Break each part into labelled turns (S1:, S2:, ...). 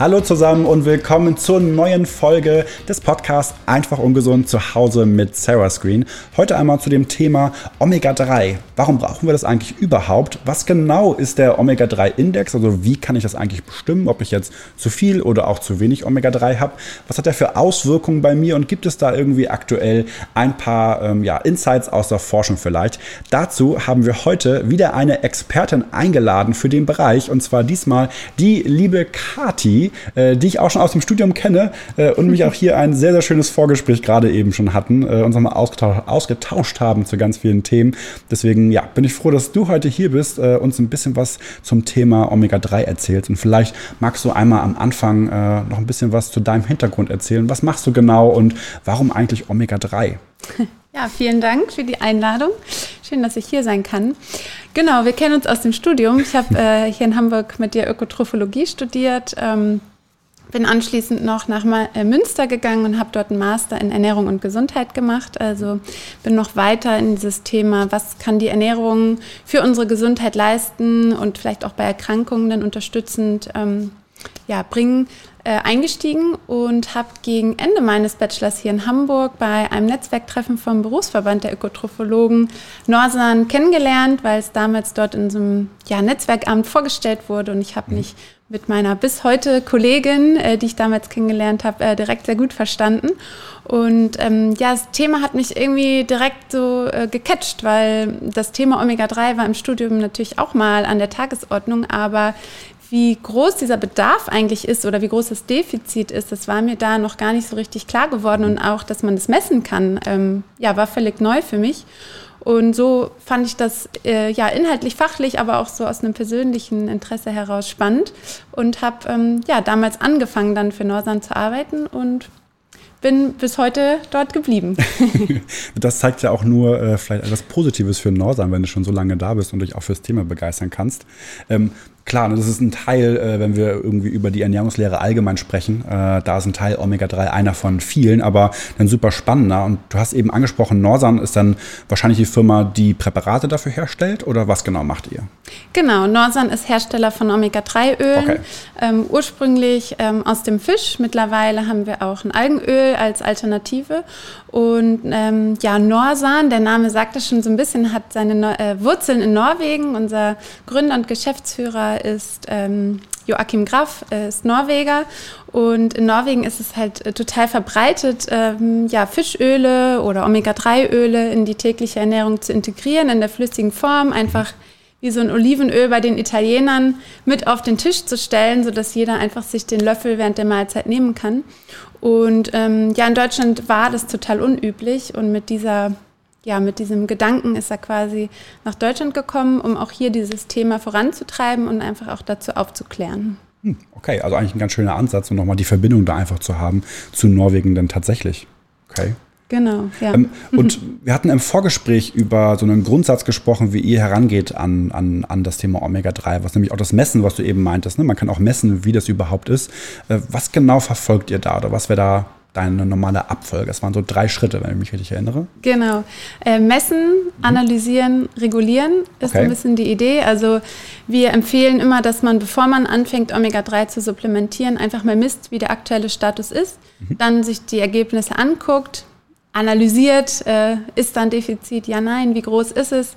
S1: Hallo zusammen und willkommen zur neuen Folge des Podcasts Einfach ungesund zu Hause mit Sarah Screen. Heute einmal zu dem Thema Omega-3. Warum brauchen wir das eigentlich überhaupt? Was genau ist der Omega-3-Index? Also wie kann ich das eigentlich bestimmen, ob ich jetzt zu viel oder auch zu wenig Omega-3 habe? Was hat der für Auswirkungen bei mir und gibt es da irgendwie aktuell ein paar ähm, ja, Insights aus der Forschung vielleicht? Dazu haben wir heute wieder eine Expertin eingeladen für den Bereich und zwar diesmal die liebe Kati äh, die ich auch schon aus dem Studium kenne äh, und mich auch hier ein sehr, sehr schönes Vorgespräch gerade eben schon hatten, äh, uns nochmal ausgetauscht, ausgetauscht haben zu ganz vielen Themen. Deswegen, ja, bin ich froh, dass du heute hier bist, äh, uns ein bisschen was zum Thema Omega-3 erzählst. Und vielleicht magst du einmal am Anfang äh, noch ein bisschen was zu deinem Hintergrund erzählen. Was machst du genau und warum eigentlich Omega-3?
S2: Ja, vielen Dank für die Einladung. Schön, dass ich hier sein kann. Genau, wir kennen uns aus dem Studium. Ich habe äh, hier in Hamburg mit dir Ökotrophologie studiert. Ähm, bin anschließend noch nach äh, Münster gegangen und habe dort einen Master in Ernährung und Gesundheit gemacht. Also bin noch weiter in dieses Thema, was kann die Ernährung für unsere Gesundheit leisten und vielleicht auch bei Erkrankungen dann unterstützend ähm, ja, bringen äh, eingestiegen und habe gegen Ende meines Bachelors hier in Hamburg bei einem Netzwerktreffen vom Berufsverband der Ökotrophologen Norsan kennengelernt, weil es damals dort in so einem ja, Netzwerkamt vorgestellt wurde und ich habe mhm. mich mit meiner bis heute Kollegin, äh, die ich damals kennengelernt habe, äh, direkt sehr gut verstanden. Und ähm, ja, das Thema hat mich irgendwie direkt so äh, gecatcht, weil das Thema Omega-3 war im Studium natürlich auch mal an der Tagesordnung, aber wie groß dieser Bedarf eigentlich ist oder wie groß das Defizit ist, das war mir da noch gar nicht so richtig klar geworden und auch, dass man das messen kann, ähm, ja, war völlig neu für mich. Und so fand ich das äh, ja inhaltlich, fachlich, aber auch so aus einem persönlichen Interesse heraus spannend und habe ähm, ja damals angefangen, dann für Norsan zu arbeiten und bin bis heute dort geblieben.
S1: das zeigt ja auch nur äh, vielleicht etwas Positives für Norsan, wenn du schon so lange da bist und dich auch fürs Thema begeistern kannst. Ähm, klar, ne, das ist ein Teil, äh, wenn wir irgendwie über die Ernährungslehre allgemein sprechen, äh, da ist ein Teil Omega-3 einer von vielen, aber ein super spannender. Und du hast eben angesprochen, Norsan ist dann wahrscheinlich die Firma, die Präparate dafür herstellt oder was genau macht ihr?
S2: Genau, Norsan ist Hersteller von Omega-3-Ölen, okay. ähm, ursprünglich ähm, aus dem Fisch. Mittlerweile haben wir auch ein Algenöl als Alternative. Und ähm, ja, Norsan, der Name sagt es schon so ein bisschen, hat seine no äh, Wurzeln in Norwegen. Unser Gründer und Geschäftsführer ist ähm, Joachim Graf, ist Norweger. Und in Norwegen ist es halt äh, total verbreitet, ähm, ja, Fischöle oder Omega-3-Öle in die tägliche Ernährung zu integrieren, in der flüssigen Form, einfach wie so ein Olivenöl bei den Italienern mit auf den Tisch zu stellen, sodass jeder einfach sich den Löffel während der Mahlzeit nehmen kann. Und ähm, ja, in Deutschland war das total unüblich und mit dieser ja, mit diesem Gedanken ist er quasi nach Deutschland gekommen, um auch hier dieses Thema voranzutreiben und einfach auch dazu aufzuklären.
S1: Hm, okay, also eigentlich ein ganz schöner Ansatz und nochmal die Verbindung da einfach zu haben zu Norwegen dann tatsächlich. Okay.
S2: Genau, ja.
S1: Ähm, und wir hatten im Vorgespräch über so einen Grundsatz gesprochen, wie ihr herangeht an, an, an das Thema Omega-3, was nämlich auch das Messen, was du eben meintest. Ne? Man kann auch messen, wie das überhaupt ist. Äh, was genau verfolgt ihr da oder was wäre da deine normale Abfolge? Das waren so drei Schritte, wenn ich mich richtig erinnere.
S2: Genau. Äh, messen, analysieren, regulieren ist okay. ein bisschen die Idee. Also wir empfehlen immer, dass man, bevor man anfängt, Omega-3 zu supplementieren, einfach mal misst, wie der aktuelle Status ist, mhm. dann sich die Ergebnisse anguckt, analysiert, äh, ist da ein Defizit, ja, nein, wie groß ist es?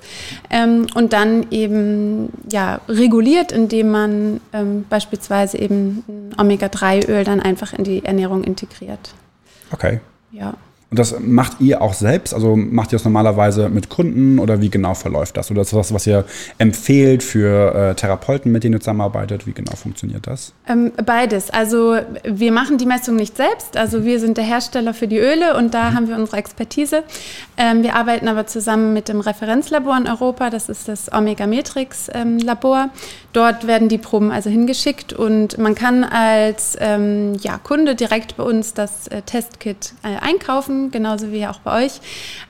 S2: Ähm, und dann eben ja, reguliert, indem man ähm, beispielsweise eben Omega-3-Öl dann einfach in die Ernährung integriert.
S1: Okay. Ja. Und das macht ihr auch selbst? Also macht ihr das normalerweise mit Kunden oder wie genau verläuft das? Oder ist das was, was ihr empfehlt für äh, Therapeuten, mit denen ihr zusammenarbeitet? Wie genau funktioniert das?
S2: Ähm, beides. Also wir machen die Messung nicht selbst. Also wir sind der Hersteller für die Öle und da mhm. haben wir unsere Expertise. Ähm, wir arbeiten aber zusammen mit dem Referenzlabor in Europa. Das ist das Omega Matrix ähm, Labor. Dort werden die Proben also hingeschickt und man kann als ähm, ja, Kunde direkt bei uns das äh, Testkit äh, einkaufen genauso wie auch bei euch.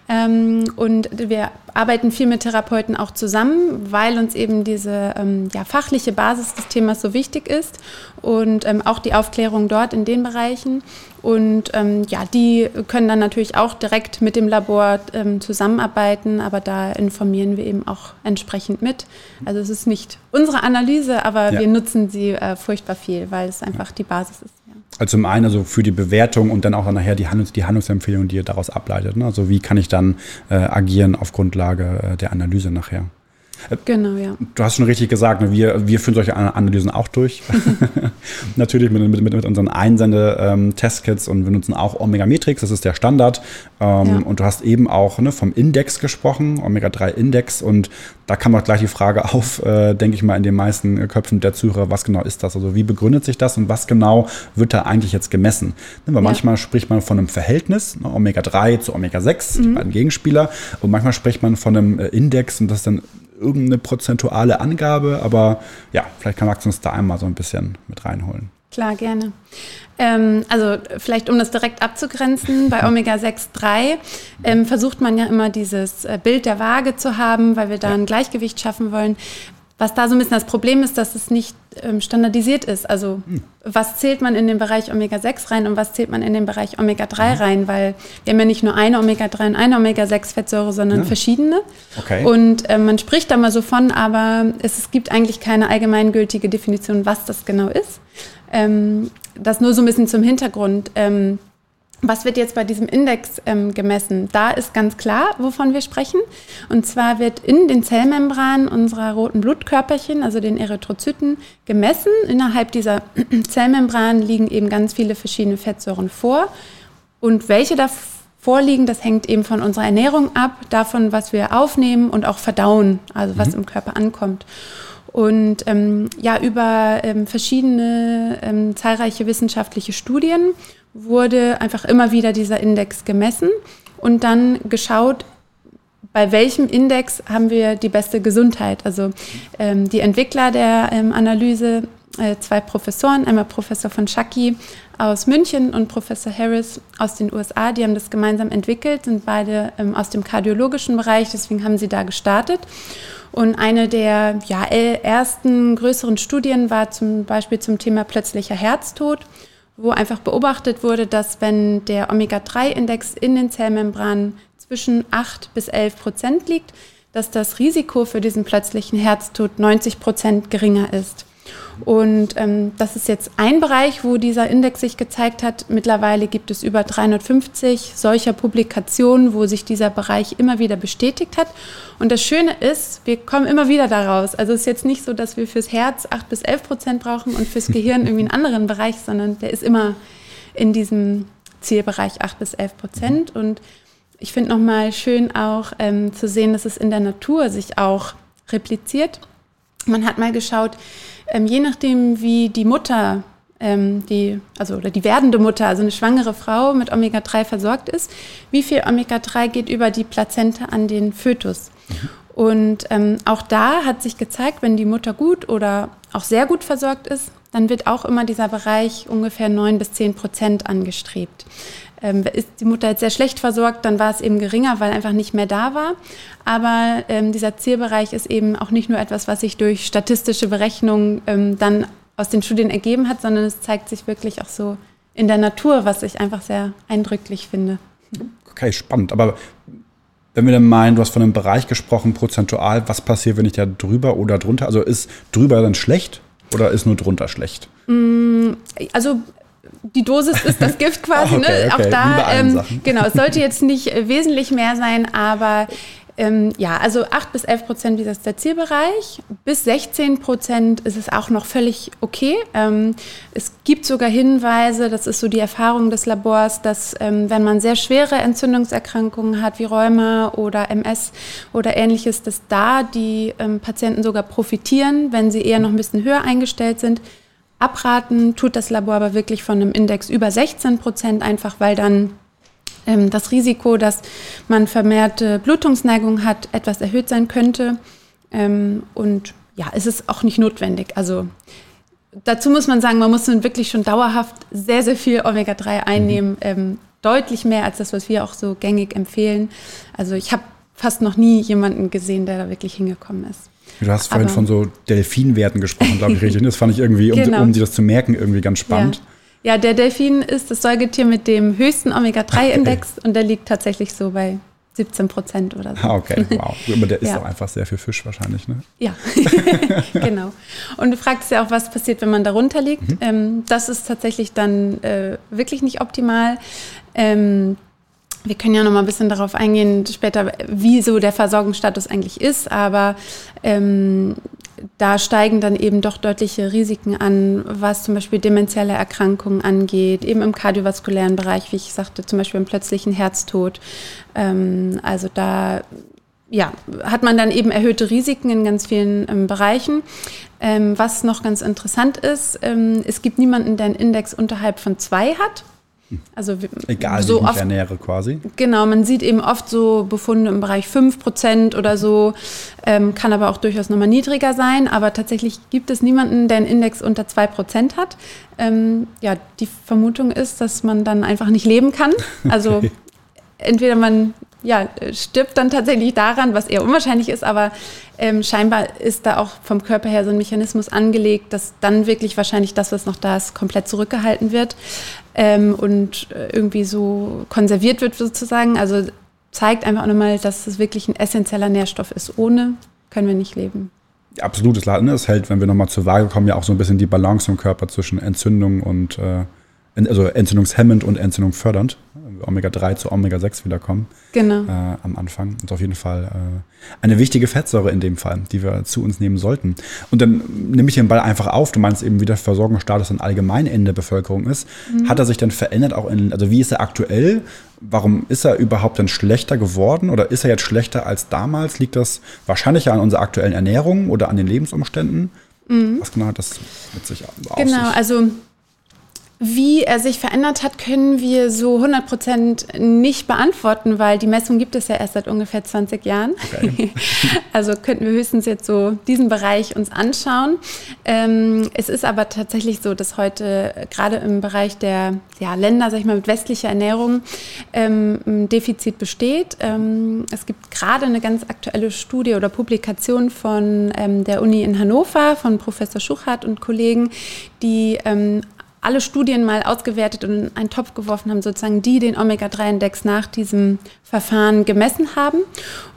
S2: Ähm, und wir arbeiten viel mit Therapeuten auch zusammen, weil uns eben diese ähm, ja, fachliche Basis des Themas so wichtig ist und ähm, auch die Aufklärung dort in den Bereichen. Und ja, die können dann natürlich auch direkt mit dem Labor zusammenarbeiten, aber da informieren wir eben auch entsprechend mit. Also es ist nicht unsere Analyse, aber ja. wir nutzen sie äh, furchtbar viel, weil es einfach die Basis ist.
S1: Also zum einen also für die Bewertung und dann auch nachher die, Handlungs die Handlungsempfehlung, die ihr daraus ableitet. Ne? Also wie kann ich dann äh, agieren auf Grundlage äh, der Analyse nachher?
S2: Genau, ja.
S1: Du hast schon richtig gesagt, ne, wir, wir führen solche Analysen auch durch. Natürlich mit, mit, mit unseren Einsende-Testkits ähm, und wir nutzen auch Omega Matrix, das ist der Standard. Ähm, ja. Und du hast eben auch ne, vom Index gesprochen, Omega-3-Index. Und da kam auch gleich die Frage auf, äh, denke ich mal, in den meisten Köpfen der Zuhörer, was genau ist das? Also wie begründet sich das und was genau wird da eigentlich jetzt gemessen? Ne, weil ja. manchmal spricht man von einem Verhältnis, ne, Omega-3 zu Omega-6, mhm. die beiden Gegenspieler. Und manchmal spricht man von einem äh, Index und das ist dann irgendeine prozentuale Angabe, aber ja, vielleicht kann Max uns da einmal so ein bisschen mit reinholen.
S2: Klar, gerne. Ähm, also vielleicht um das direkt abzugrenzen, bei Omega-6-3 ähm, versucht man ja immer dieses äh, Bild der Waage zu haben, weil wir da ein Gleichgewicht schaffen wollen. Was da so ein bisschen das Problem ist, dass es nicht ähm, standardisiert ist. Also hm. was zählt man in den Bereich Omega-6 rein und was zählt man in den Bereich Omega-3 mhm. rein? Weil wir haben ja nicht nur eine Omega-3 und eine Omega-6-Fettsäure, sondern ja. verschiedene. Okay. Und äh, man spricht da mal so von, aber es, es, gibt eigentlich keine allgemeingültige Definition, was das genau ist. Ähm, das nur so ein bisschen zum Hintergrund. Ähm, was wird jetzt bei diesem Index ähm, gemessen? Da ist ganz klar, wovon wir sprechen. Und zwar wird in den Zellmembranen unserer roten Blutkörperchen, also den Erythrozyten, gemessen. Innerhalb dieser Zellmembranen liegen eben ganz viele verschiedene Fettsäuren vor. Und welche da vorliegen, das hängt eben von unserer Ernährung ab, davon, was wir aufnehmen und auch verdauen, also was mhm. im Körper ankommt. Und ähm, ja, über ähm, verschiedene ähm, zahlreiche wissenschaftliche Studien wurde einfach immer wieder dieser Index gemessen und dann geschaut, bei welchem Index haben wir die beste Gesundheit. Also ähm, die Entwickler der ähm, Analyse, äh, zwei Professoren, einmal Professor von Schacki aus München und Professor Harris aus den USA, die haben das gemeinsam entwickelt, sind beide ähm, aus dem kardiologischen Bereich, deswegen haben sie da gestartet. Und eine der ja, ersten größeren Studien war zum Beispiel zum Thema plötzlicher Herztod wo einfach beobachtet wurde, dass wenn der Omega-3-Index in den Zellmembranen zwischen 8 bis 11 Prozent liegt, dass das Risiko für diesen plötzlichen Herztod 90 Prozent geringer ist. Und ähm, das ist jetzt ein Bereich, wo dieser Index sich gezeigt hat. Mittlerweile gibt es über 350 solcher Publikationen, wo sich dieser Bereich immer wieder bestätigt hat. Und das Schöne ist, wir kommen immer wieder daraus. Also es ist jetzt nicht so, dass wir fürs Herz 8 bis 11 Prozent brauchen und fürs Gehirn irgendwie einen anderen Bereich, sondern der ist immer in diesem Zielbereich 8 bis 11 Prozent. Und ich finde nochmal schön auch ähm, zu sehen, dass es in der Natur sich auch repliziert. Man hat mal geschaut, ähm, je nachdem, wie die Mutter, ähm, die, also oder die werdende Mutter, also eine schwangere Frau mit Omega-3 versorgt ist, wie viel Omega-3 geht über die Plazenta an den Fötus. Und ähm, auch da hat sich gezeigt, wenn die Mutter gut oder auch sehr gut versorgt ist, dann wird auch immer dieser Bereich ungefähr 9 bis 10 Prozent angestrebt. Ähm, ist die Mutter jetzt sehr schlecht versorgt, dann war es eben geringer, weil einfach nicht mehr da war. Aber ähm, dieser Zielbereich ist eben auch nicht nur etwas, was sich durch statistische Berechnungen ähm, dann aus den Studien ergeben hat, sondern es zeigt sich wirklich auch so in der Natur, was ich einfach sehr eindrücklich finde.
S1: Okay, spannend. Aber wenn wir dann meinen, du hast von einem Bereich gesprochen, prozentual, was passiert, wenn ich da drüber oder drunter? Also ist drüber dann schlecht oder ist nur drunter schlecht?
S2: Mm, also die Dosis ist das Gift quasi. okay, ne? okay. Auch da, ähm, genau, es sollte jetzt nicht äh, wesentlich mehr sein, aber ähm, ja, also 8 bis 11 Prozent ist der Zielbereich. Bis 16 Prozent ist es auch noch völlig okay. Ähm, es gibt sogar Hinweise, das ist so die Erfahrung des Labors, dass ähm, wenn man sehr schwere Entzündungserkrankungen hat, wie Rheuma oder MS oder ähnliches, dass da die ähm, Patienten sogar profitieren, wenn sie eher noch ein bisschen höher eingestellt sind. Abraten tut das Labor aber wirklich von einem Index über 16 Prozent, einfach weil dann ähm, das Risiko, dass man vermehrte Blutungsneigung hat, etwas erhöht sein könnte. Ähm, und ja, es ist auch nicht notwendig. Also dazu muss man sagen, man muss dann wirklich schon dauerhaft sehr, sehr viel Omega-3 einnehmen. Mhm. Ähm, deutlich mehr als das, was wir auch so gängig empfehlen. Also ich habe fast noch nie jemanden gesehen, der da wirklich hingekommen ist.
S1: Du hast vorhin Aber, von so Delfinwerten gesprochen, glaube ich, richtig. Das fand ich irgendwie, um, genau. um dir das zu merken, irgendwie ganz spannend.
S2: Ja. ja. der Delfin ist das Säugetier mit dem höchsten Omega-3-Index okay. und der liegt tatsächlich so bei 17 Prozent oder so.
S1: Ah, okay, wow. Aber der isst ja. auch einfach sehr viel Fisch wahrscheinlich, ne?
S2: Ja, genau. Und du fragst ja auch, was passiert, wenn man darunter liegt. Mhm. Ähm, das ist tatsächlich dann äh, wirklich nicht optimal. Ähm, wir können ja noch mal ein bisschen darauf eingehen später, wie so der Versorgungsstatus eigentlich ist, aber ähm, da steigen dann eben doch deutliche Risiken an, was zum Beispiel demenzielle Erkrankungen angeht, eben im kardiovaskulären Bereich, wie ich sagte, zum Beispiel im plötzlichen Herztod. Ähm, also da ja, hat man dann eben erhöhte Risiken in ganz vielen ähm, Bereichen. Ähm, was noch ganz interessant ist, ähm, es gibt niemanden, der einen Index unterhalb von zwei hat.
S1: Also Egal, so wie ich mich ernähre quasi.
S2: Genau, man sieht eben oft so Befunde im Bereich 5% oder so, ähm, kann aber auch durchaus nochmal niedriger sein. Aber tatsächlich gibt es niemanden, der einen Index unter 2% hat. Ähm, ja, die Vermutung ist, dass man dann einfach nicht leben kann. Also okay. entweder man ja, stirbt dann tatsächlich daran, was eher unwahrscheinlich ist, aber ähm, scheinbar ist da auch vom Körper her so ein Mechanismus angelegt, dass dann wirklich wahrscheinlich das, was noch da ist, komplett zurückgehalten wird ähm, und äh, irgendwie so konserviert wird sozusagen. Also zeigt einfach nochmal, dass es wirklich ein essentieller Nährstoff ist. Ohne können wir nicht leben.
S1: Absolutes Laden. Es hält, wenn wir nochmal zur Waage kommen, ja auch so ein bisschen die Balance im Körper zwischen Entzündung und äh, also entzündungshemmend und entzündungfördernd. Omega-3 zu Omega-6 wiederkommen.
S2: Genau.
S1: Äh, am Anfang. Und auf jeden Fall äh, eine wichtige Fettsäure in dem Fall, die wir zu uns nehmen sollten. Und dann nehme ich den Ball einfach auf. Du meinst eben, wie der Versorgungsstatus dann allgemein in der Bevölkerung ist. Mhm. Hat er sich dann verändert auch in, also wie ist er aktuell? Warum ist er überhaupt dann schlechter geworden oder ist er jetzt schlechter als damals? Liegt das wahrscheinlich an unserer aktuellen Ernährung oder an den Lebensumständen? Mhm. Was genau hat das mit sich
S2: auf Genau, sich? also wie er sich verändert hat, können wir so 100 Prozent nicht beantworten, weil die Messung gibt es ja erst seit ungefähr 20 Jahren. Okay. also könnten wir höchstens jetzt so diesen Bereich uns anschauen. Ähm, es ist aber tatsächlich so, dass heute gerade im Bereich der ja, Länder, sag ich mal, mit westlicher Ernährung ähm, ein Defizit besteht. Ähm, es gibt gerade eine ganz aktuelle Studie oder Publikation von der Uni in Hannover von Professor Schuchert und Kollegen, die alle Studien mal ausgewertet und in einen Topf geworfen haben, sozusagen, die den Omega-3-Index nach diesem Verfahren gemessen haben.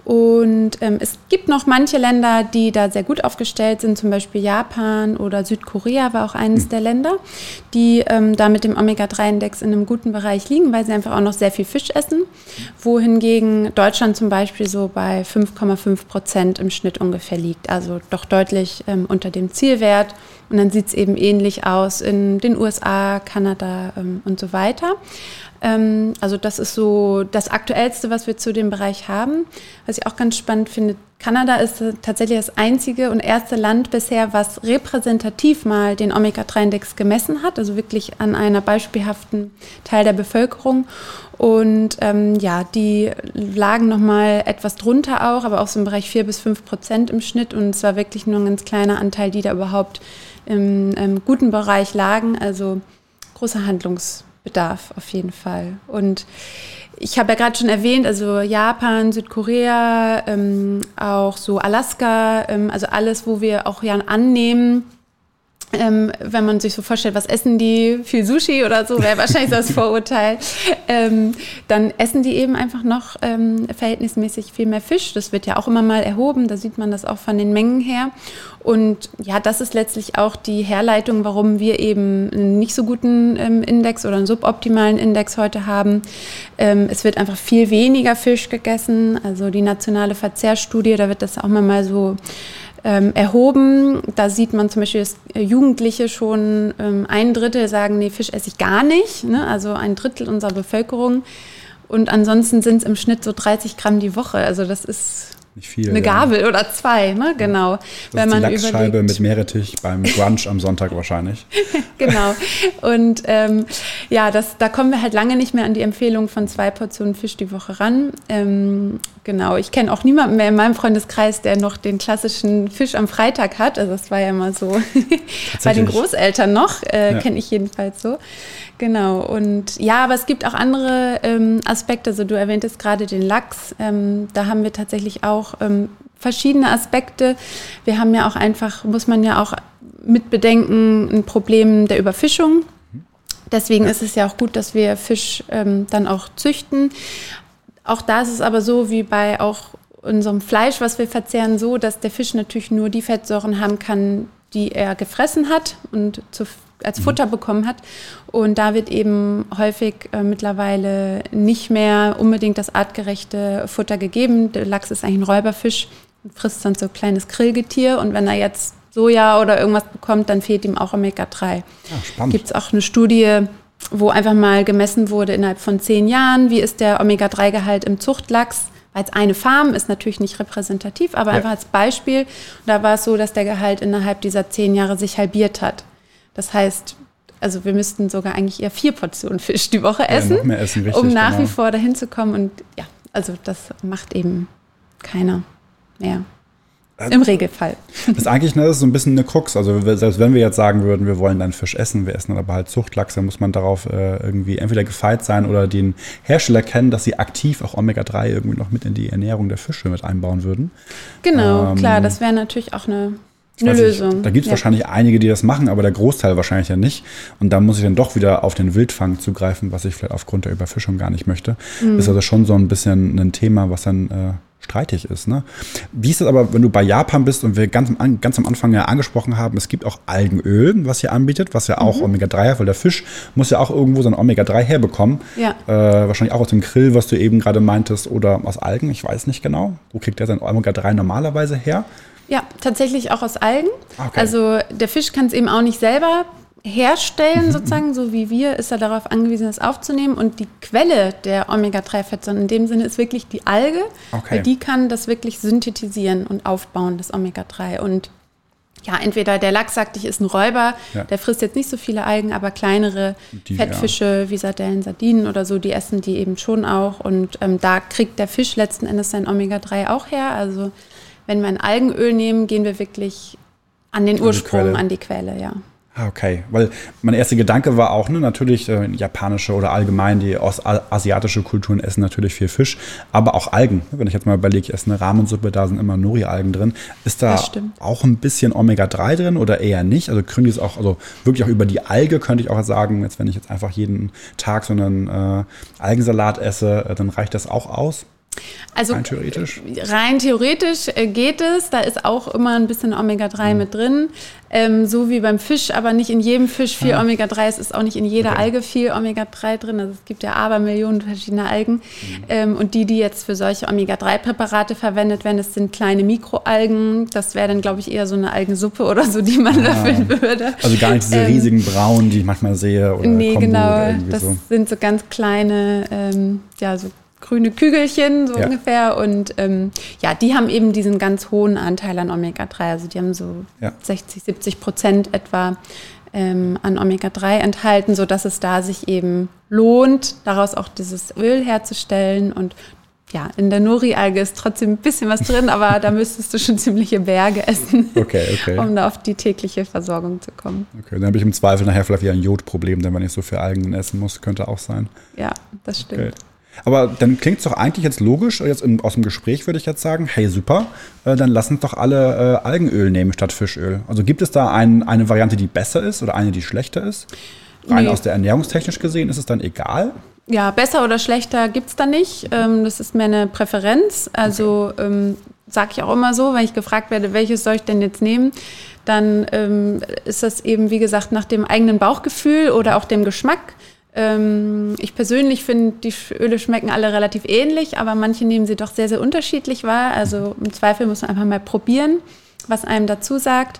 S2: Und ähm, es gibt noch manche Länder, die da sehr gut aufgestellt sind, zum Beispiel Japan oder Südkorea war auch eines mhm. der Länder, die ähm, da mit dem Omega-3-Index in einem guten Bereich liegen, weil sie einfach auch noch sehr viel Fisch essen. Wohingegen Deutschland zum Beispiel so bei 5,5 Prozent im Schnitt ungefähr liegt, also doch deutlich ähm, unter dem Zielwert. Und dann sieht es eben ähnlich aus in den USA, Kanada ähm, und so weiter. Ähm, also das ist so das Aktuellste, was wir zu dem Bereich haben. Was ich auch ganz spannend finde, Kanada ist tatsächlich das einzige und erste Land bisher, was repräsentativ mal den Omega-3-Index gemessen hat, also wirklich an einer beispielhaften Teil der Bevölkerung. Und ähm, ja, die lagen nochmal etwas drunter auch, aber auch so im Bereich 4 bis 5 Prozent im Schnitt. Und es war wirklich nur ein ganz kleiner Anteil, die da überhaupt im, im guten Bereich lagen. Also großer Handlungs Bedarf auf jeden Fall. Und ich habe ja gerade schon erwähnt, also Japan, Südkorea, ähm, auch so Alaska, ähm, also alles, wo wir auch ja annehmen, ähm, wenn man sich so vorstellt, was essen die, viel Sushi oder so, wäre wahrscheinlich das Vorurteil, ähm, dann essen die eben einfach noch ähm, verhältnismäßig viel mehr Fisch. Das wird ja auch immer mal erhoben, da sieht man das auch von den Mengen her. Und ja, das ist letztlich auch die Herleitung, warum wir eben einen nicht so guten ähm, Index oder einen suboptimalen Index heute haben. Ähm, es wird einfach viel weniger Fisch gegessen. Also die nationale Verzehrstudie, da wird das auch mal so ähm, erhoben. Da sieht man zum Beispiel, dass Jugendliche schon ähm, ein Drittel sagen, nee, Fisch esse ich gar nicht. Ne? Also ein Drittel unserer Bevölkerung. Und ansonsten sind es im Schnitt so 30 Gramm die Woche. Also das ist
S1: nicht viel.
S2: Eine Gabel ja. oder zwei, ne? Genau. Das
S1: Wenn ist die man Lachsscheibe mit Meerrettich beim Brunch am Sonntag wahrscheinlich.
S2: genau. Und ähm, ja, das, da kommen wir halt lange nicht mehr an die Empfehlung von zwei Portionen Fisch die Woche ran. Ähm, genau. Ich kenne auch niemanden mehr in meinem Freundeskreis, der noch den klassischen Fisch am Freitag hat. Also das war ja immer so bei den Großeltern noch, äh, ja. kenne ich jedenfalls so. Genau, und ja, aber es gibt auch andere ähm, Aspekte. Also du erwähntest gerade den Lachs. Ähm, da haben wir tatsächlich auch ähm, verschiedene Aspekte. Wir haben ja auch einfach, muss man ja auch mit bedenken, ein Problem der Überfischung. Deswegen ja. ist es ja auch gut, dass wir Fisch ähm, dann auch züchten. Auch da ist es aber so wie bei auch unserem Fleisch, was wir verzehren, so, dass der Fisch natürlich nur die Fettsäuren haben kann, die er gefressen hat und zu, als. Futter mhm. bekommen hat. Und da wird eben häufig äh, mittlerweile nicht mehr unbedingt das artgerechte Futter gegeben. Der Lachs ist eigentlich ein Räuberfisch und frisst dann so ein kleines Krillgetier. Und wenn er jetzt Soja oder irgendwas bekommt, dann fehlt ihm auch Omega-3. Ja, Gibt es auch eine Studie, wo einfach mal gemessen wurde innerhalb von zehn Jahren, wie ist der Omega-3-Gehalt im Zuchtlachs als eine Farm ist natürlich nicht repräsentativ, aber ja. einfach als Beispiel. Da war es so, dass der Gehalt innerhalb dieser zehn Jahre sich halbiert hat. Das heißt, also wir müssten sogar eigentlich eher vier Portionen Fisch die Woche essen, ja, essen richtig, um nach genau. wie vor dahin zu kommen. Und ja, also das macht eben keiner mehr. Äh, Im Regelfall.
S1: Das ist eigentlich ne, das ist so ein bisschen eine Krux. Also selbst wenn wir jetzt sagen würden, wir wollen dann Fisch essen, wir essen dann aber halt Zuchtlachs, dann muss man darauf äh, irgendwie entweder gefeit sein oder den Hersteller kennen, dass sie aktiv auch Omega-3 irgendwie noch mit in die Ernährung der Fische mit einbauen würden.
S2: Genau, ähm, klar, das wäre natürlich auch eine eine Lösung.
S1: Nicht, da gibt es ja. wahrscheinlich einige, die das machen, aber der Großteil wahrscheinlich ja nicht. Und da muss ich dann doch wieder auf den Wildfang zugreifen, was ich vielleicht aufgrund der Überfischung gar nicht möchte. Mhm. Ist also schon so ein bisschen ein Thema, was dann äh, streitig ist. Ne? Wie ist es aber, wenn du bei Japan bist und wir ganz, ganz am Anfang ja angesprochen haben, es gibt auch Algenöl, was ihr anbietet, was ja auch mhm. Omega-3 hat, weil der Fisch muss ja auch irgendwo sein Omega-3 herbekommen. Ja. Äh, wahrscheinlich auch aus dem Grill, was du eben gerade meintest, oder aus Algen, ich weiß nicht genau. Wo kriegt der sein Omega-3 normalerweise her?
S2: Ja, tatsächlich auch aus Algen. Okay. Also der Fisch kann es eben auch nicht selber herstellen, sozusagen, so wie wir, ist er darauf angewiesen, das aufzunehmen. Und die Quelle der Omega-3-Fettsäuren in dem Sinne ist wirklich die Alge, okay. weil die kann das wirklich synthetisieren und aufbauen, das Omega-3. Und ja, entweder der Lachs, sagte ich, ist ein Räuber, ja. der frisst jetzt nicht so viele Algen, aber kleinere die, Fettfische ja. wie Sardellen, Sardinen oder so, die essen die eben schon auch. Und ähm, da kriegt der Fisch letzten Endes sein Omega-3 auch her. Also wenn wir ein Algenöl nehmen, gehen wir wirklich an den Ursprung, an die Quelle, ja.
S1: Ah, okay, weil mein erster Gedanke war auch, ne, natürlich äh, japanische oder allgemein die ostasiatische Kulturen essen natürlich viel Fisch, aber auch Algen. Wenn ich jetzt mal überlege, ich esse eine Rahmensuppe, da sind immer Nori-Algen drin. Ist da auch ein bisschen Omega-3 drin oder eher nicht? Also können die es auch, also wirklich auch über die Alge könnte ich auch sagen, jetzt wenn ich jetzt einfach jeden Tag so einen äh, Algensalat esse, äh, dann reicht das auch aus?
S2: Also rein theoretisch, rein theoretisch äh, geht es. Da ist auch immer ein bisschen Omega-3 mhm. mit drin. Ähm, so wie beim Fisch, aber nicht in jedem Fisch viel ah. Omega-3. Es ist auch nicht in jeder okay. Alge viel Omega-3 drin. Also es gibt ja aber Millionen verschiedene Algen. Mhm. Ähm, und die, die jetzt für solche Omega-3-Präparate verwendet werden, das sind kleine Mikroalgen. Das wäre dann, glaube ich, eher so eine Algensuppe oder so, die man ah. löffeln würde.
S1: Also gar nicht diese ähm, riesigen Braunen, die ich manchmal sehe. Oder
S2: nee, Kombo genau. das so. sind so ganz kleine, ähm, ja, so grüne Kügelchen, so ja. ungefähr. Und ähm, ja, die haben eben diesen ganz hohen Anteil an Omega-3. Also die haben so ja. 60, 70 Prozent etwa ähm, an Omega-3 enthalten, sodass es da sich eben lohnt, daraus auch dieses Öl herzustellen. Und ja, in der Nori-Alge ist trotzdem ein bisschen was drin, aber da müsstest du schon ziemliche Berge essen, okay, okay. um da auf die tägliche Versorgung zu kommen.
S1: Okay, dann habe ich im Zweifel nachher vielleicht wieder ein Jodproblem, denn wenn ich so viel Algen essen muss, könnte auch sein.
S2: Ja, das stimmt. Okay.
S1: Aber dann klingt es doch eigentlich jetzt logisch, jetzt in, aus dem Gespräch würde ich jetzt sagen, hey super, äh, dann lass uns doch alle äh, Algenöl nehmen statt Fischöl. Also gibt es da ein, eine Variante, die besser ist oder eine, die schlechter ist? Rein nee. aus der ernährungstechnisch gesehen ist es dann egal?
S2: Ja, besser oder schlechter gibt es da nicht. Ähm, das ist mehr eine Präferenz. Also okay. ähm, sage ich auch immer so, wenn ich gefragt werde, welches soll ich denn jetzt nehmen, dann ähm, ist das eben, wie gesagt, nach dem eigenen Bauchgefühl oder auch dem Geschmack. Ähm, ich persönlich finde, die Öle schmecken alle relativ ähnlich, aber manche nehmen sie doch sehr, sehr unterschiedlich wahr. Also im Zweifel muss man einfach mal probieren, was einem dazu sagt.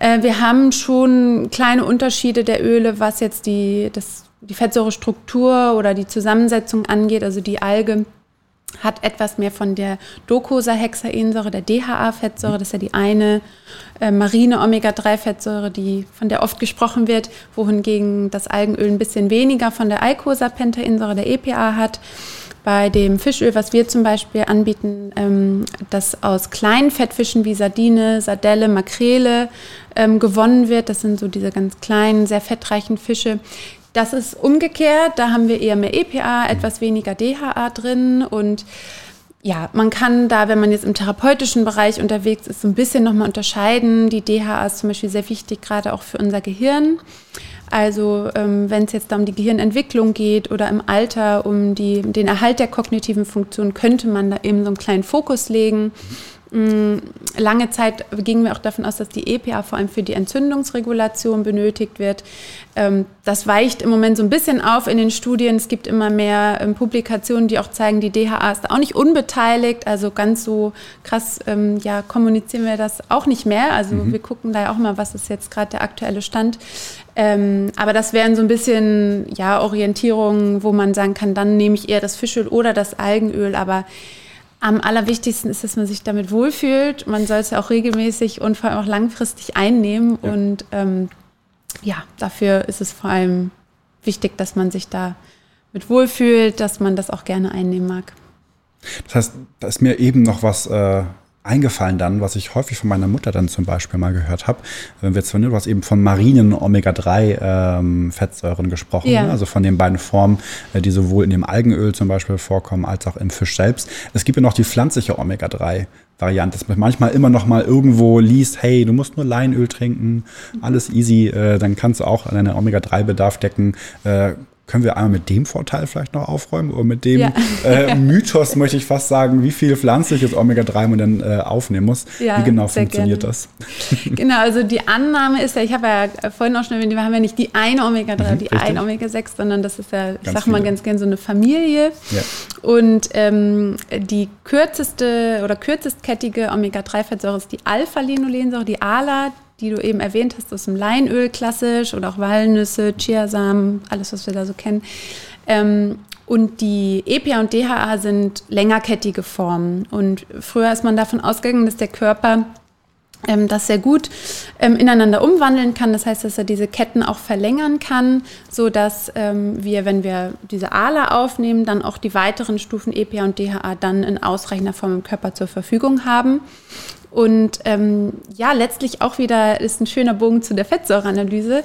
S2: Äh, wir haben schon kleine Unterschiede der Öle, was jetzt die, das, die Fettsäurestruktur oder die Zusammensetzung angeht. Also die Alge hat etwas mehr von der Docosahexaensäure, der DHA-Fettsäure, das ist ja die eine äh, marine Omega-3-Fettsäure, die, von der oft gesprochen wird, wohingegen das Algenöl ein bisschen weniger von der Eicosapentaensäure, der EPA hat. Bei dem Fischöl, was wir zum Beispiel anbieten, ähm, das aus kleinen Fettfischen wie Sardine, Sardelle, Makrele ähm, gewonnen wird, das sind so diese ganz kleinen, sehr fettreichen Fische, Das ist umgekehrt, da haben wir eher mehr EPA, etwas weniger DHA drin und ja, man kann da, wenn man jetzt im therapeutischen Bereich unterwegs ist, so ein bisschen nochmal unterscheiden. Die DHA ist zum Beispiel sehr wichtig, gerade auch für unser Gehirn. Also ähm, wenn es jetzt da um die Gehirnentwicklung geht oder im Alter um die, den Erhalt der kognitiven Funktion, könnte man da eben so einen kleinen Fokus legen. Lange Zeit gingen wir auch davon aus, dass die EPA vor allem für die Entzündungsregulation benötigt wird. Ähm, das weicht im Moment so ein bisschen auf in den Studien. Es gibt immer mehr ähm, Publikationen, die auch zeigen, die DHA ist auch nicht unbeteiligt. Also ganz so krass ähm, ja, kommunizieren wir das auch nicht mehr. Also mhm. wir gucken da ja auch mal, was ist jetzt gerade der aktuelle Stand. aber das wären so ein bisschen ja, Orientierungen, wo man sagen kann, dann nehme ich eher das Fischöl oder das Algenöl. Aber am allerwichtigsten ist, dass man sich damit wohlfühlt. Man soll es ja auch regelmäßig und vor allem auch langfristig einnehmen. Ja. Und ähm, ja, dafür ist es vor allem wichtig, dass man sich da mit wohlfühlt, dass man das auch gerne einnehmen mag.
S1: Das heißt, da ist mir eben noch was äh, eingefallen dann, was ich häufig von meiner Mutter dann zum Beispiel mal gehört habe. Wenn wir zwar du hast eben von marinen Omega-3-Fettsäuren ähm, gesprochen, ja. ne? also von den beiden Formen, äh, die sowohl in dem Algenöl zum Beispiel vorkommen, als auch im Fisch selbst. Es gibt ja noch die pflanzliche Omega-3. Variante, dass man manchmal immer noch mal irgendwo liest, hey, du musst nur Leinöl trinken, alles easy, äh, dann kannst du auch deinen Omega-3-Bedarf decken. Äh, können wir einmal mit dem Vorteil vielleicht noch aufräumen oder mit dem ja. äh, Mythos, möchte ich fast sagen, wie viel pflanzliches Omega-3 man dann äh, aufnehmen muss? Ja, wie genau funktioniert gerne. das?
S2: Genau, also die Annahme ist ja, ich habe ja vorhin auch schon erwähnt, wir haben ja nicht die eine Omega-3, mhm, die richtig. eine Omega-6, sondern das ist ja, ich sage mal ganz gerne so eine Familie. Ja. Und ähm, die kürzeste oder kürzestkettige Omega-3-Fettsäure ist die Alpha-Linolensäure, die ALA die du eben erwähnt hast, aus dem Leinöl klassisch oder auch Walnüsse, Chiasamen, alles, was wir da so kennen. Ähm, und die EPA und DHA sind längerkettige Formen. Und früher ist man davon ausgegangen, dass der Körper ähm, das sehr gut ähm, ineinander umwandeln kann. Das heißt, dass er diese Ketten auch verlängern kann, sodass ähm, wir, wenn wir diese ALA aufnehmen, dann auch die weiteren Stufen EPA und DHA dann in ausreichender Form im Körper zur Verfügung haben. Und ähm, ja, letztlich auch wieder ist ein schöner Bogen zu der Fettsäureanalyse.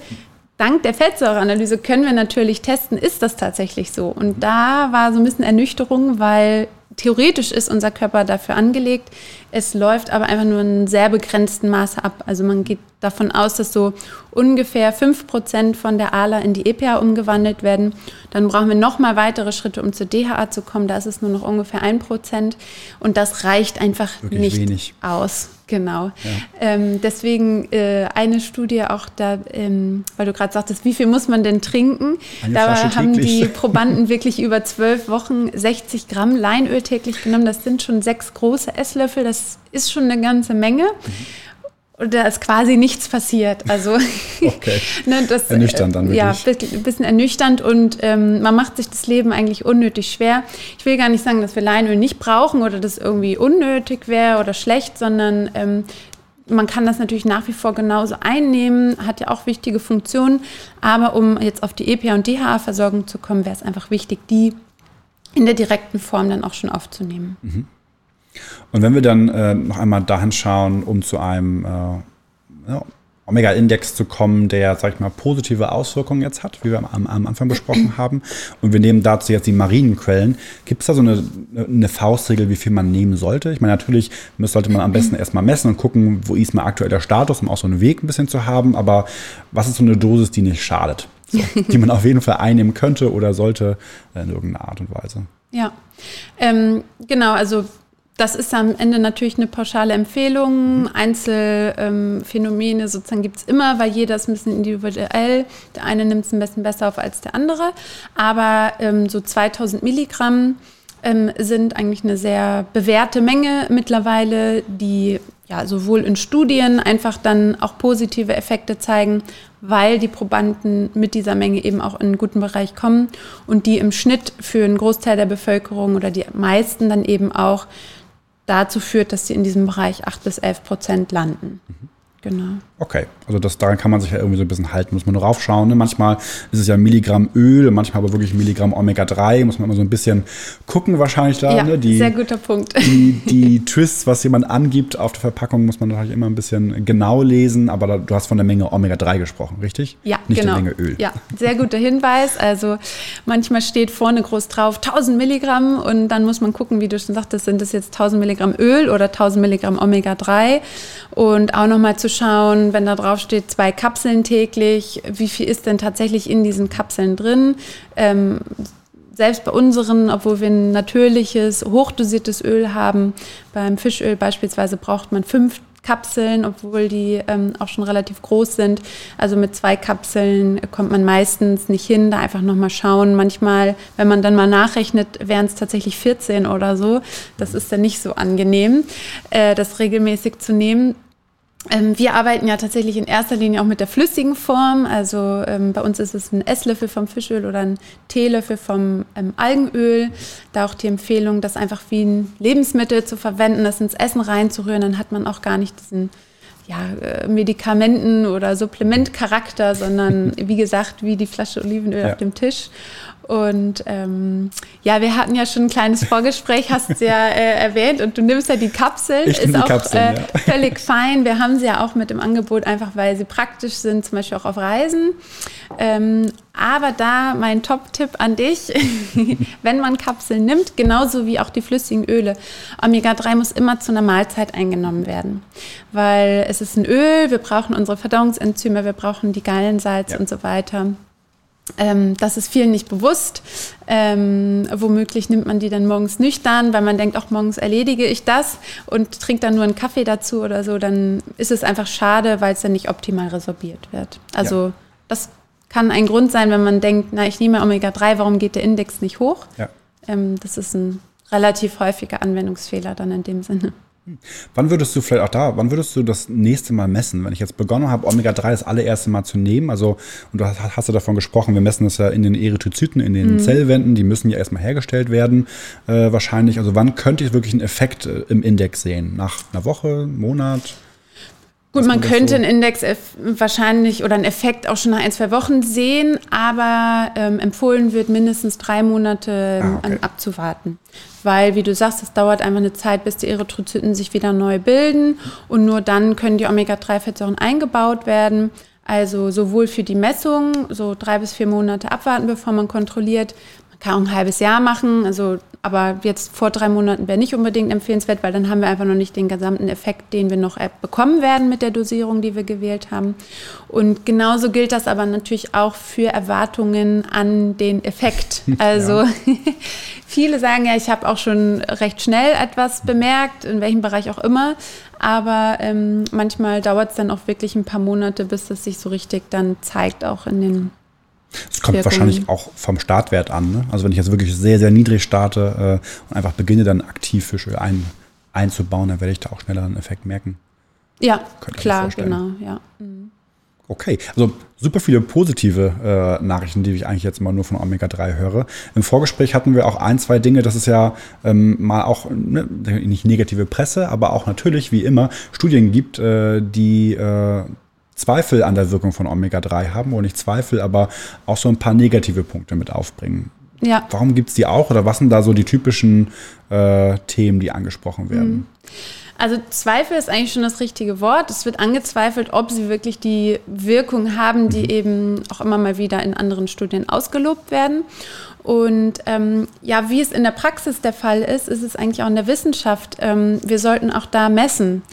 S2: Dank der Fettsäureanalyse können wir natürlich testen, ist das tatsächlich so. Und da war so ein bisschen Ernüchterung, weil theoretisch ist unser Körper dafür angelegt. Es läuft aber einfach nur in sehr begrenzten Maße ab. Also man geht davon aus, dass so ungefähr 5% von der ALA in die EPA umgewandelt werden. Dann brauchen wir nochmal weitere Schritte, um zur DHA zu kommen. Da ist es nur noch ungefähr 1%. Und das reicht einfach Wirklich nicht wenig. aus. Genau. Ja. Ähm, deswegen äh, eine Studie auch da, ähm, weil du gerade sagtest, wie viel muss man denn trinken? Eine da haben die Probanden wirklich über zwölf Wochen 60 Gramm Leinöl täglich genommen. Das sind schon sechs große Esslöffel. Das ist schon eine ganze Menge. Mhm und da ist quasi nichts passiert. Also
S1: okay. ne, das, ernüchternd dann
S2: wirklich. Ja, ein bisschen ernüchternd und ähm, man macht sich das Leben eigentlich unnötig schwer. Ich will gar nicht sagen, dass wir Leinöl nicht brauchen oder das irgendwie unnötig wäre oder schlecht, sondern ähm, man kann das natürlich nach wie vor genauso einnehmen, hat ja auch wichtige Funktionen. Aber um jetzt auf die EPA und DHA-Versorgung zu kommen, wäre es einfach wichtig, die in der direkten Form dann auch schon aufzunehmen. Mhm.
S1: Und wenn wir dann äh, noch einmal dahin schauen, um zu einem äh, ja, Omega-Index zu kommen, der, sag ich mal, positive Auswirkungen jetzt hat, wie wir am, am Anfang besprochen haben. Und wir nehmen dazu jetzt die marinen Quellen. Gibt es da so eine, eine Faustregel, wie viel man nehmen sollte? Ich meine, natürlich sollte man am besten erstmal messen und gucken, wo ist mal aktuell der Status, um auch so einen Weg ein bisschen zu haben. Aber was ist so eine Dosis, die nicht schadet? So, die man auf jeden Fall einnehmen könnte oder sollte in irgendeiner Art und Weise.
S2: Ja, ähm, genau. Also das ist am Ende natürlich eine pauschale Empfehlung. Mhm. Einzelphänomene ähm, sozusagen gibt es immer, weil jeder ist ein bisschen individuell. Der eine nimmt es ein bisschen besser auf als der andere. Aber ähm, so 2000 Milligramm ähm, sind eigentlich eine sehr bewährte Menge mittlerweile, die ja sowohl in Studien einfach dann auch positive Effekte zeigen, weil die Probanden mit dieser Menge eben auch in einen guten Bereich kommen und die im Schnitt für einen Großteil der Bevölkerung oder die meisten dann eben auch dazu führt, dass sie in diesem Bereich 8 bis 11 Prozent landen. Genau.
S1: Okay, also das, daran kann man sich ja irgendwie so ein bisschen halten, muss man nur raufschauen. Ne? Manchmal ist es ja Milligramm Öl, manchmal aber wirklich Milligramm Omega-3, muss man immer so ein bisschen gucken wahrscheinlich da.
S2: Ja,
S1: ne? die,
S2: sehr guter Punkt.
S1: Die, die Twists, was jemand angibt auf der Verpackung, muss man natürlich immer ein bisschen genau lesen, aber da, du hast von der Menge Omega-3 gesprochen, richtig?
S2: Ja,
S1: Nicht
S2: genau.
S1: der Menge Öl.
S2: Ja, sehr guter Hinweis. Also manchmal steht vorne groß drauf 1000 Milligramm und dann muss man gucken, wie du schon sagtest, sind das jetzt 1000 Milligramm Öl oder 1000 Milligramm Omega-3 und auch nochmal zu schauen, wenn da drauf steht, zwei Kapseln täglich, wie viel ist denn tatsächlich in diesen Kapseln drin? Ähm, selbst bei unseren, obwohl wir ein natürliches, hochdosiertes Öl haben, beim Fischöl beispielsweise braucht man fünf Kapseln, obwohl die ähm, auch schon relativ groß sind. Also mit zwei Kapseln kommt man meistens nicht hin. Da einfach nochmal schauen. Manchmal, wenn man dann mal nachrechnet, wären es tatsächlich 14 oder so. Das ist dann nicht so angenehm, äh, das regelmäßig zu nehmen. Ähm, wir arbeiten ja tatsächlich in erster Linie auch mit der flüssigen Form. Also ähm, bei uns ist es ein Esslöffel vom Fischöl oder ein Teelöffel vom ähm, Algenöl. Da auch die Empfehlung, das einfach wie ein Lebensmittel zu verwenden, das ins Essen reinzurühren. Dann hat man auch gar nicht diesen ja, äh, Medikamenten- oder Supplementcharakter, sondern wie gesagt, wie die Flasche Olivenöl ja. auf dem Tisch. Und ähm, ja, wir hatten ja schon ein kleines Vorgespräch, hast du ja äh, erwähnt, und du nimmst ja die Kapseln.
S1: Ich
S2: ist
S1: die
S2: auch
S1: Kapseln,
S2: äh,
S1: ja.
S2: völlig fein. Wir haben sie ja auch mit im Angebot, einfach weil sie praktisch sind, zum Beispiel auch auf Reisen. Ähm, aber da mein Top-Tipp an dich, wenn man Kapseln nimmt, genauso wie auch die flüssigen Öle, Omega-3 muss immer zu einer Mahlzeit eingenommen werden. Weil es ist ein Öl, wir brauchen unsere Verdauungsenzyme, wir brauchen die Gallensalze
S1: Ja.
S2: und so weiter. Ähm, das ist vielen nicht bewusst. Ähm, womöglich nimmt man die dann morgens nüchtern, weil man denkt, auch morgens erledige ich das und trinkt dann nur einen Kaffee dazu oder so. Dann ist es einfach schade, weil es dann nicht optimal resorbiert wird. Also
S1: Ja.
S2: das kann ein Grund sein, wenn man denkt, na, ich nehme Omega-3, warum geht der Index nicht hoch?
S1: Ja.
S2: Ähm, das ist ein relativ häufiger Anwendungsfehler dann in dem Sinne.
S1: Wann würdest du vielleicht auch da, wann würdest du das nächste Mal messen? Wenn ich jetzt begonnen habe, Omega-3 das allererste Mal zu nehmen, also, und du hast, hast ja davon gesprochen, wir messen das ja in den Erythrozyten, in den Zellwänden, die müssen ja erstmal hergestellt werden, äh, wahrscheinlich. Also wann könnte ich wirklich einen Effekt äh, im Index sehen? Nach einer Woche, Monat?
S2: Gut, man
S1: man
S2: könnte
S1: so-
S2: einen Index wahrscheinlich oder einen Effekt auch schon nach ein, zwei Wochen sehen, aber ähm, empfohlen wird mindestens drei Monate ähm,
S1: Ah, okay.
S2: an, abzuwarten. Weil, wie du sagst, es dauert einfach eine Zeit, bis die Erythrozyten sich wieder neu bilden und nur dann können die Omega-3-Fettsäuren eingebaut werden. Also sowohl für die Messung, so drei bis vier Monate abwarten, bevor man kontrolliert. Man kann auch ein halbes Jahr machen, also aber jetzt vor drei Monaten wäre nicht unbedingt empfehlenswert, weil dann haben wir einfach noch nicht den gesamten Effekt, den wir noch äh, bekommen werden mit der Dosierung, die wir gewählt haben. Und genauso gilt das aber natürlich auch für Erwartungen an den Effekt. Also viele sagen ja, ich habe auch schon recht schnell etwas bemerkt, in welchem Bereich auch immer. Aber ähm, manchmal dauert es dann auch wirklich ein paar Monate, bis das sich so richtig dann zeigt, auch in den
S1: Es kommt wahrscheinlich auch vom Startwert an. Ne? Also wenn ich jetzt wirklich sehr, sehr niedrig starte äh, und einfach beginne, dann aktiv Fische ein, einzubauen, dann werde ich da auch schneller einen Effekt merken.
S2: Ja, klar, genau, ja.
S1: Okay, also super viele positive äh, Nachrichten, die ich eigentlich jetzt mal nur von Omega-3 höre. Im Vorgespräch hatten wir auch ein, zwei Dinge, das ist ja ähm, mal auch ne, nicht negative Presse, aber auch natürlich, wie immer, Studien gibt, äh, die äh, Zweifel an der Wirkung von Omega-3 haben, oder nicht Zweifel, aber auch so ein paar negative Punkte mit aufbringen.
S2: Ja,
S1: Warum gibt es die auch oder was sind da so die typischen äh, Themen, die angesprochen werden?
S2: Also Zweifel ist eigentlich schon das richtige Wort. Es wird angezweifelt, ob sie wirklich die Wirkung haben, die eben auch immer mal wieder in anderen Studien ausgelobt werden. Und ähm, ja, wie es in der Praxis der Fall ist, ist es eigentlich auch in der Wissenschaft. Ähm, wir sollten auch da messen,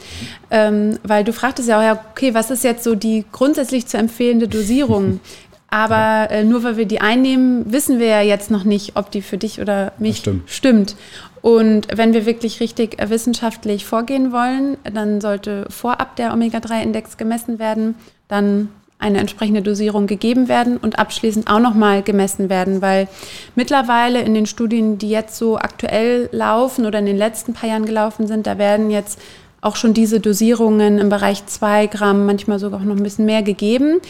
S2: ähm, weil du fragtest ja auch, ja, okay, was ist jetzt so die grundsätzlich zu empfehlende Dosierung? Aber äh, nur weil wir die einnehmen, wissen wir ja jetzt noch nicht, ob die für dich oder mich
S1: stimmt.
S2: stimmt. Und wenn wir wirklich richtig äh, wissenschaftlich vorgehen wollen, dann sollte vorab der Omega-3-Index gemessen werden, dann eine entsprechende Dosierung gegeben werden und abschließend auch nochmal gemessen werden, weil mittlerweile in den Studien, die jetzt so aktuell laufen oder in den letzten paar Jahren gelaufen sind, da werden jetzt auch schon diese Dosierungen im Bereich 2 Gramm, manchmal sogar auch noch ein bisschen mehr gegeben.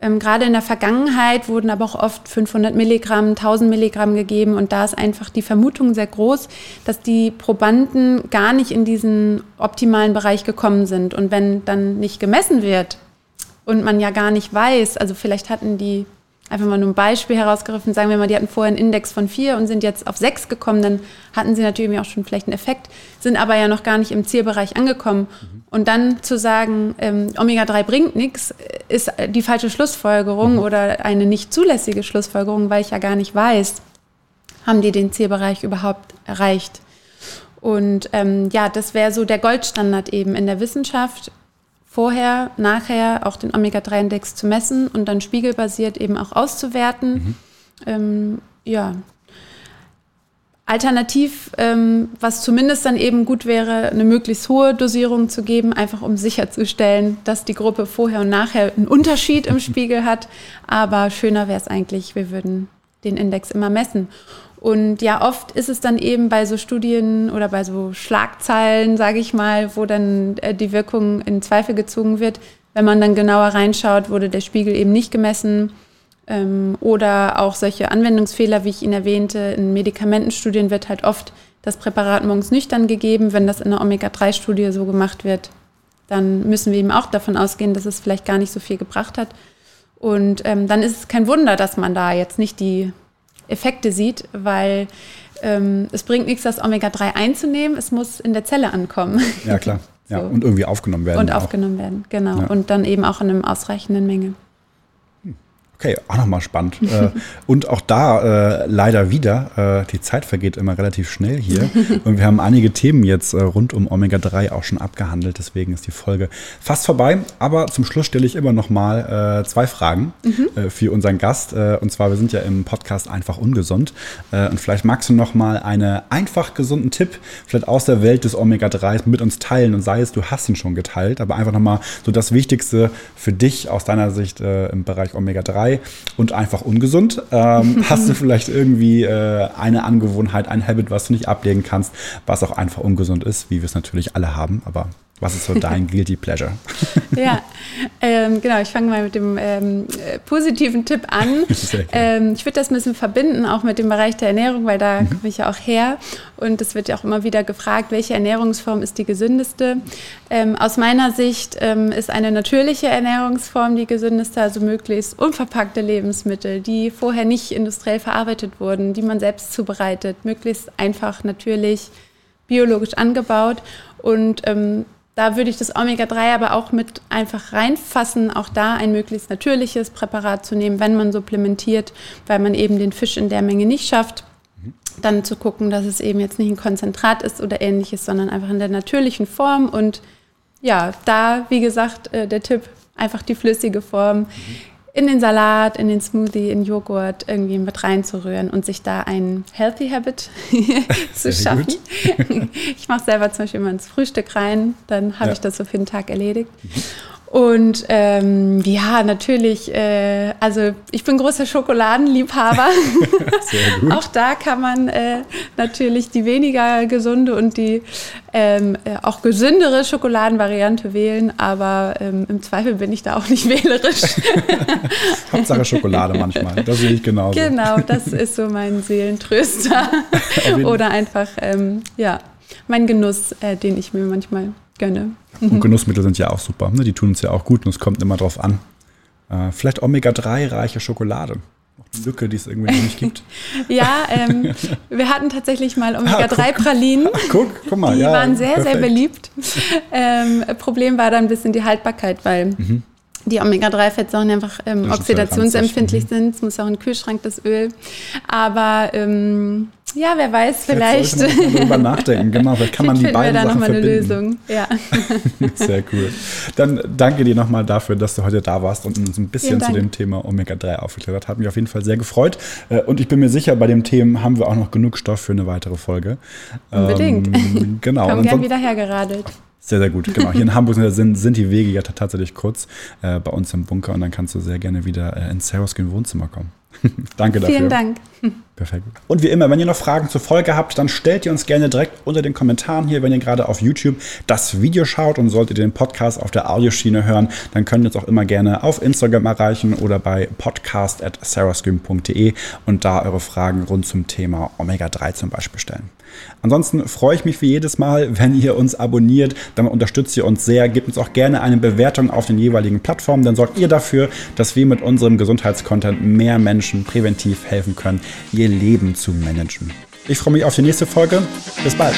S2: Ähm, Gerade in der Vergangenheit wurden aber auch oft 500 Milligramm, 1000 Milligramm gegeben und da ist einfach die Vermutung sehr groß, dass die Probanden gar nicht in diesen optimalen Bereich gekommen sind. Und wenn dann nicht gemessen wird und man ja gar nicht weiß, also vielleicht hatten die einfach mal nur ein Beispiel herausgegriffen, sagen wir mal, die hatten vorher einen Index von vier und sind jetzt auf sechs gekommen, dann hatten sie natürlich auch schon vielleicht einen Effekt, sind aber ja noch gar nicht im Zielbereich angekommen. Mhm. Und dann zu sagen, ähm, Omega-3 bringt nichts, ist die falsche Schlussfolgerung mhm. oder eine nicht zulässige Schlussfolgerung, weil ich ja gar nicht weiß, haben die den Zielbereich überhaupt erreicht. Und ähm, ja, das wäre so der Goldstandard eben in der Wissenschaft, vorher, nachher auch den Omega-3-Index zu messen und dann spiegelbasiert eben auch auszuwerten. Mhm. Ähm, ja. Alternativ, ähm, was zumindest dann eben gut wäre, eine möglichst hohe Dosierung zu geben, einfach um sicherzustellen, dass die Gruppe vorher und nachher einen Unterschied im Spiegel hat. Aber schöner wäre es eigentlich, wir würden den Index immer messen. Und ja, oft ist es dann eben bei so Studien oder bei so Schlagzeilen, sage ich mal, wo dann äh, die Wirkung in Zweifel gezogen wird. Wenn man dann genauer reinschaut, wurde der Spiegel eben nicht gemessen. Ähm, oder auch solche Anwendungsfehler, wie ich ihn erwähnte, in Medikamentenstudien wird halt oft das Präparat morgens nüchtern gegeben. Wenn das in einer Omega-3-Studie so gemacht wird, dann müssen wir eben auch davon ausgehen, dass es vielleicht gar nicht so viel gebracht hat. Und ähm, dann ist es kein Wunder, dass man da jetzt nicht die Effekte sieht, weil ähm, es bringt nichts, das Omega-3 einzunehmen, es muss in der Zelle ankommen.
S1: Ja, klar. Ja, so. und irgendwie aufgenommen werden.
S2: Und auch. aufgenommen werden, genau. Ja. Und dann eben auch in einer ausreichenden Menge.
S1: Okay, auch nochmal spannend. Äh, und auch da äh, leider wieder, äh, die Zeit vergeht immer relativ schnell hier. Und wir haben einige Themen jetzt äh, rund um Omega-3 auch schon abgehandelt. Deswegen ist die Folge fast vorbei. Aber zum Schluss stelle ich immer nochmal äh, zwei Fragen mhm. Äh, für unseren Gast. und zwar, wir sind ja im Podcast einfach ungesund. und vielleicht magst du nochmal einen einfach gesunden Tipp, vielleicht aus der Welt des Omega-3 mit uns teilen. Und sei es, du hast ihn schon geteilt, aber einfach nochmal so das Wichtigste für dich aus deiner Sicht im Bereich Omega-3 frei und einfach ungesund. Ähm, hast du vielleicht irgendwie äh, eine Angewohnheit, ein Habit, was du nicht ablegen kannst, was auch einfach ungesund ist, wie wir es natürlich alle haben, aber was ist so dein Guilty Pleasure?
S2: ja, ähm, genau. Ich fange mal mit dem ähm, positiven Tipp an. Ähm, ich würde das ein bisschen verbinden, auch mit dem Bereich der Ernährung, weil da mhm. komme ich ja auch her. Und es wird ja auch immer wieder gefragt, welche Ernährungsform ist die gesündeste. Ähm, aus meiner Sicht ähm, ist eine natürliche Ernährungsform die gesündeste, also möglichst unverpackte Lebensmittel, die vorher nicht industriell verarbeitet wurden, die man selbst zubereitet, möglichst einfach, natürlich, biologisch angebaut. Und ähm, da würde ich das Omega-3 aber auch mit einfach reinfassen, auch da ein möglichst natürliches Präparat zu nehmen, wenn man supplementiert, weil man eben den Fisch in der Menge nicht schafft. Dann zu gucken, dass es eben jetzt nicht ein Konzentrat ist oder ähnliches, sondern einfach in der natürlichen Form. Und ja, da, wie gesagt, äh, der Tipp, einfach die flüssige Form. Mhm in den Salat, in den Smoothie, in Joghurt irgendwie mit reinzurühren und sich da ein Healthy Habit zu schaffen. ich mache selber zum Beispiel immer ins Frühstück rein, dann habe ja. ich das so für den Tag erledigt. Mhm. Und ähm, ja, natürlich, äh, also ich bin großer Schokoladenliebhaber. Sehr gut. Auch da kann man äh, natürlich die weniger gesunde und die ähm, äh, auch gesündere Schokoladenvariante wählen, aber ähm, im Zweifel bin ich da auch nicht wählerisch.
S1: Hauptsache Schokolade manchmal, das sehe ich genauso.
S2: Genau, das ist so mein Seelentröster. Oder einfach, ähm, ja, mein Genuss, äh, den ich mir manchmal gönne.
S1: Und Genussmittel sind ja auch super. Ne? Die tun uns ja auch gut und es kommt immer drauf an. Äh, vielleicht Omega-3-reiche Schokolade. Eine Lücke, die es irgendwie noch nicht gibt.
S2: ja, ähm, wir hatten tatsächlich mal ah, Omega-3-Pralinen.
S1: Ah, guck, guck mal.
S2: Die
S1: ja,
S2: waren sehr, perfekt. sehr beliebt. Ähm, Problem war dann ein bisschen die Haltbarkeit, weil mhm die Omega-3-Fettsäuren einfach ähm, oxidationsempfindlich sind. Es muss auch in den Kühlschrank, das Öl. Aber ähm, ja, wer weiß, vielleicht.
S1: vielleicht darüber nachdenken, genau. Vielleicht kann man die beiden wir da Sachen verbinden. Eine Lösung.
S2: Ja.
S1: Sehr cool. Dann danke dir nochmal dafür, dass du heute da warst und uns ein bisschen zu dem Thema Omega-3 aufgeklärt hast. Hat mich auf jeden Fall sehr gefreut. Äh, und ich bin mir sicher, bei dem Thema haben wir auch noch genug Stoff für eine weitere Folge.
S2: Unbedingt. Ähm,
S1: genau.
S2: Komm gern wieder hergeradelt.
S1: Sehr, sehr gut. Genau. Hier in Hamburg sind, sind die Wege ja tatsächlich kurz äh, bei uns im Bunker und dann kannst du sehr gerne wieder äh, ins Sarahskin Wohnzimmer kommen. Danke dafür.
S2: Vielen Dank.
S1: Perfekt. Und wie immer, wenn ihr noch Fragen zur Folge habt, dann stellt ihr uns gerne direkt unter den Kommentaren hier, wenn ihr gerade auf YouTube das Video schaut und solltet ihr den Podcast auf der Audioschiene hören, dann könnt ihr uns auch immer gerne auf Instagram erreichen oder bei podcast.sarahscream.de und da eure Fragen rund zum Thema Omega-3 zum Beispiel stellen. Ansonsten freue ich mich wie jedes Mal, wenn ihr uns abonniert. Damit unterstützt ihr uns sehr. Gebt uns auch gerne eine Bewertung auf den jeweiligen Plattformen. Dann sorgt ihr dafür, dass wir mit unserem Gesundheitscontent mehr Menschen präventiv helfen können, ihr Leben zu managen. Ich freue mich auf die nächste Folge. Bis bald.